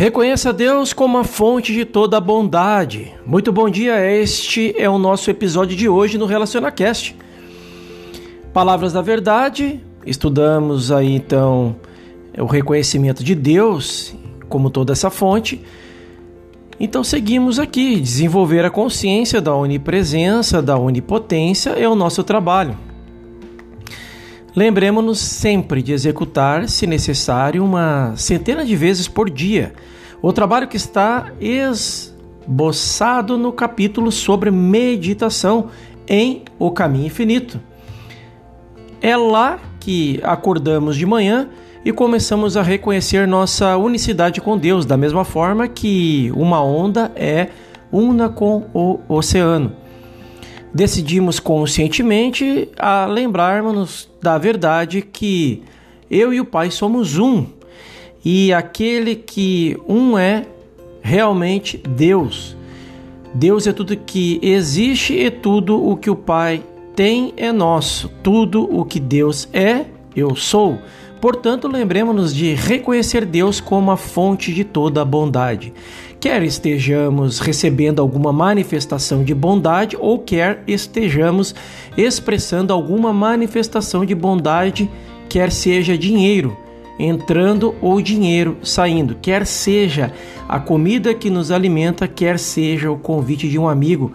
Reconheça Deus como a fonte de toda a bondade. Muito bom dia, este é o nosso episódio de hoje no RelacionaCast. Palavras da verdade, estudamos aí então o reconhecimento de Deus como toda essa fonte. Então seguimos aqui, desenvolver a consciência da onipresença, da onipotência é o nosso trabalho. Lembremos-nos sempre de executar, se necessário, uma centena de vezes por dia. O trabalho que está esboçado no capítulo sobre meditação em O Caminho Infinito. É lá que acordamos de manhã e começamos a reconhecer nossa unicidade com Deus, da mesma forma que uma onda é una com o oceano decidimos conscientemente a lembrarmos da verdade que eu e o Pai somos um e aquele que um é realmente Deus. Deus é tudo que existe e tudo o que o Pai tem é nosso. Tudo o que Deus é, eu sou. Portanto, lembremos-nos de reconhecer Deus como a fonte de toda a bondade. Quer estejamos recebendo alguma manifestação de bondade ou quer estejamos expressando alguma manifestação de bondade, quer seja dinheiro entrando ou dinheiro saindo, quer seja a comida que nos alimenta, quer seja o convite de um amigo,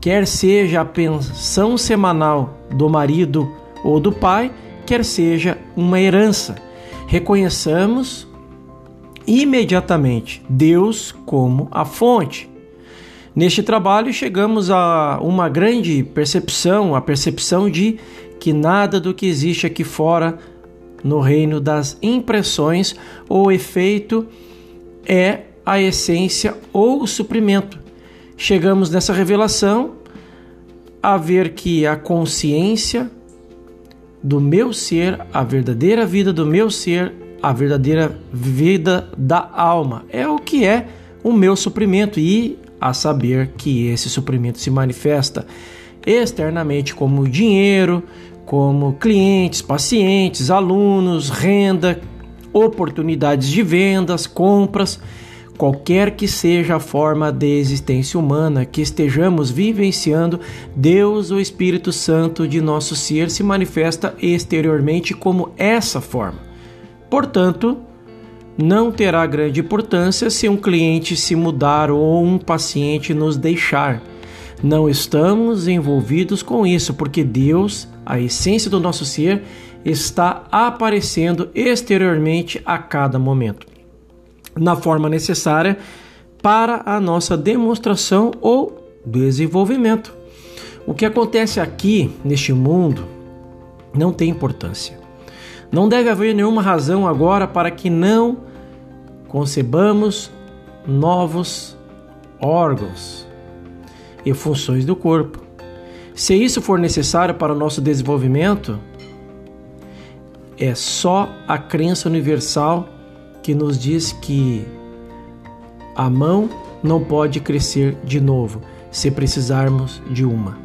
quer seja a pensão semanal do marido ou do pai, quer seja uma herança. Reconheçamos imediatamente Deus como a fonte. Neste trabalho chegamos a uma grande percepção, a percepção de que nada do que existe aqui fora no reino das impressões ou efeito é a essência ou o suprimento. Chegamos nessa revelação a ver que a consciência do meu ser, a verdadeira vida do meu ser a verdadeira vida da alma. É o que é o meu suprimento e a saber que esse suprimento se manifesta externamente como dinheiro, como clientes, pacientes, alunos, renda, oportunidades de vendas, compras, qualquer que seja a forma de existência humana que estejamos vivenciando, Deus, o Espírito Santo de nosso ser, se manifesta exteriormente como essa forma. Portanto, não terá grande importância se um cliente se mudar ou um paciente nos deixar. Não estamos envolvidos com isso, porque Deus, a essência do nosso ser, está aparecendo exteriormente a cada momento, na forma necessária para a nossa demonstração ou desenvolvimento. O que acontece aqui neste mundo não tem importância. Não deve haver nenhuma razão agora para que não concebamos novos órgãos e funções do corpo. Se isso for necessário para o nosso desenvolvimento, é só a crença universal que nos diz que a mão não pode crescer de novo se precisarmos de uma.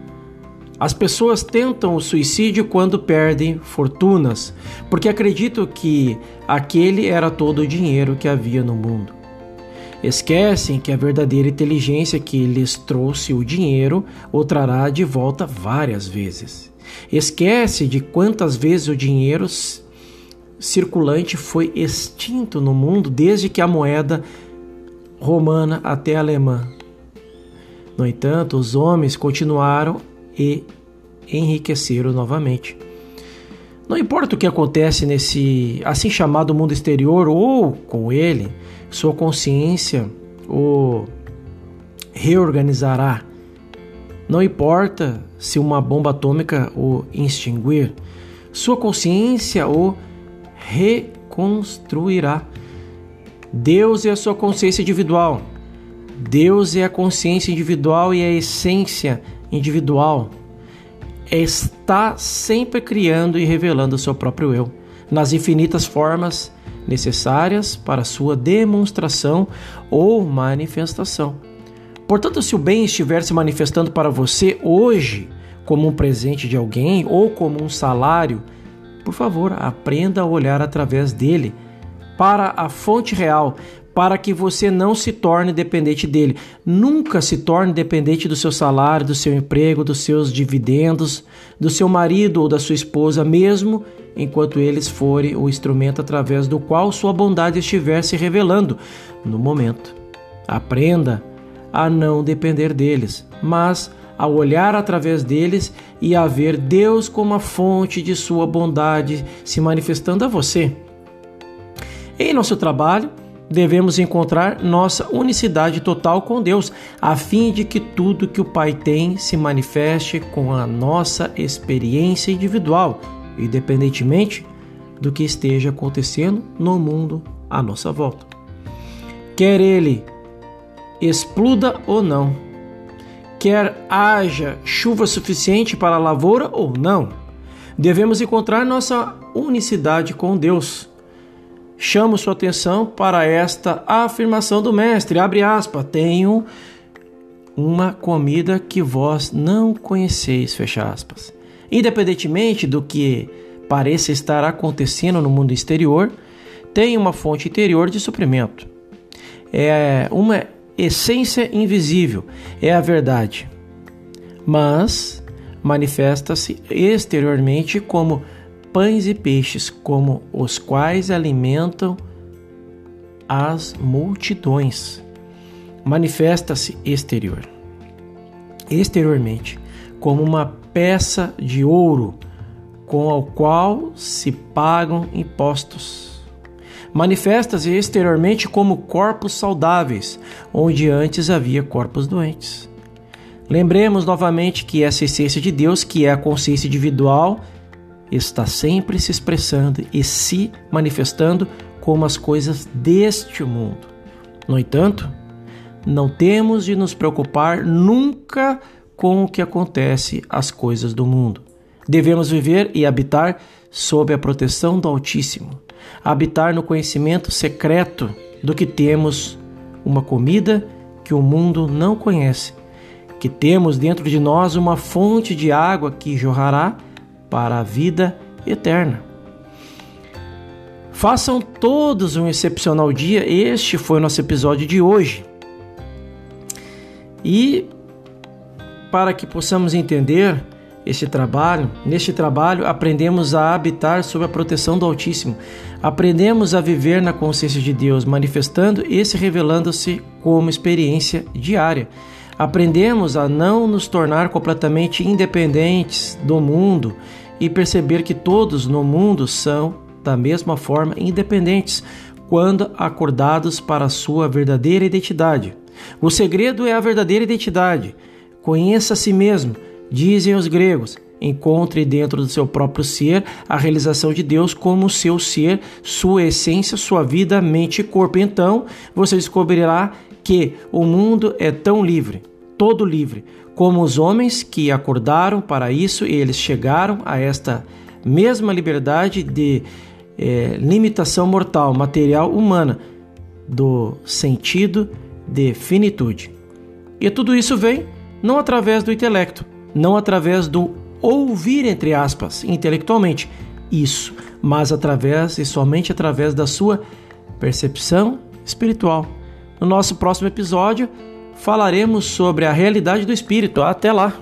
As pessoas tentam o suicídio quando perdem fortunas, porque acreditam que aquele era todo o dinheiro que havia no mundo. Esquecem que a verdadeira inteligência que lhes trouxe o dinheiro o trará de volta várias vezes. Esquece de quantas vezes o dinheiro circulante foi extinto no mundo desde que a moeda romana até alemã. No entanto, os homens continuaram e enriqueceram novamente. Não importa o que acontece nesse assim chamado mundo exterior ou com ele, sua consciência o reorganizará. Não importa se uma bomba atômica o extinguir, sua consciência o reconstruirá. Deus é a sua consciência individual. Deus é a consciência individual e a essência individual está sempre criando e revelando o seu próprio eu, nas infinitas formas necessárias para sua demonstração ou manifestação. Portanto, se o bem estiver se manifestando para você hoje como um presente de alguém ou como um salário, por favor, aprenda a olhar através dele para a fonte real, para que você não se torne dependente dele. Nunca se torne dependente do seu salário, do seu emprego, dos seus dividendos, do seu marido ou da sua esposa, mesmo enquanto eles forem o instrumento através do qual sua bondade estiver se revelando no momento. Aprenda a não depender deles, mas a olhar através deles e a ver Deus como a fonte de sua bondade se manifestando a você. Em nosso trabalho, devemos encontrar nossa unicidade total com Deus, a fim de que tudo que o Pai tem se manifeste com a nossa experiência individual, independentemente do que esteja acontecendo no mundo à nossa volta. Quer ele exploda ou não, quer haja chuva suficiente para a lavoura ou não, devemos encontrar nossa unicidade com Deus chamo sua atenção para esta afirmação do mestre, abre aspas, tenho uma comida que vós não conheceis, fecha aspas. Independentemente do que pareça estar acontecendo no mundo exterior, tem uma fonte interior de suprimento. É uma essência invisível, é a verdade. Mas manifesta-se exteriormente como pães e peixes, como os quais alimentam as multidões. Manifesta-se exterior. Exteriormente, como uma peça de ouro com a qual se pagam impostos. Manifesta-se exteriormente como corpos saudáveis, onde antes havia corpos doentes. Lembremos novamente que essa essência de Deus, que é a consciência individual, está sempre se expressando e se manifestando como as coisas deste mundo. No entanto, não temos de nos preocupar nunca com o que acontece às coisas do mundo. Devemos viver e habitar sob a proteção do Altíssimo, habitar no conhecimento secreto do que temos uma comida que o mundo não conhece, que temos dentro de nós uma fonte de água que jorrará para a vida eterna. Façam todos um excepcional dia. Este foi o nosso episódio de hoje. E para que possamos entender este trabalho, neste trabalho aprendemos a habitar sob a proteção do Altíssimo. Aprendemos a viver na consciência de Deus, manifestando e se revelando-se como experiência diária. Aprendemos a não nos tornar completamente independentes do mundo e perceber que todos no mundo são, da mesma forma, independentes quando acordados para a sua verdadeira identidade. O segredo é a verdadeira identidade. Conheça a si mesmo, dizem os gregos. Encontre dentro do seu próprio ser a realização de Deus como seu ser, sua essência, sua vida, mente e corpo. Então você descobrirá que o mundo é tão livre, todo livre, como os homens que acordaram para isso, eles chegaram a esta mesma liberdade de é, limitação mortal, material, humana, do sentido de finitude. E tudo isso vem não através do intelecto, não através do ouvir, entre aspas, intelectualmente, isso, mas através e somente através da sua percepção espiritual. No nosso próximo episódio, falaremos sobre a realidade do espírito. Até lá!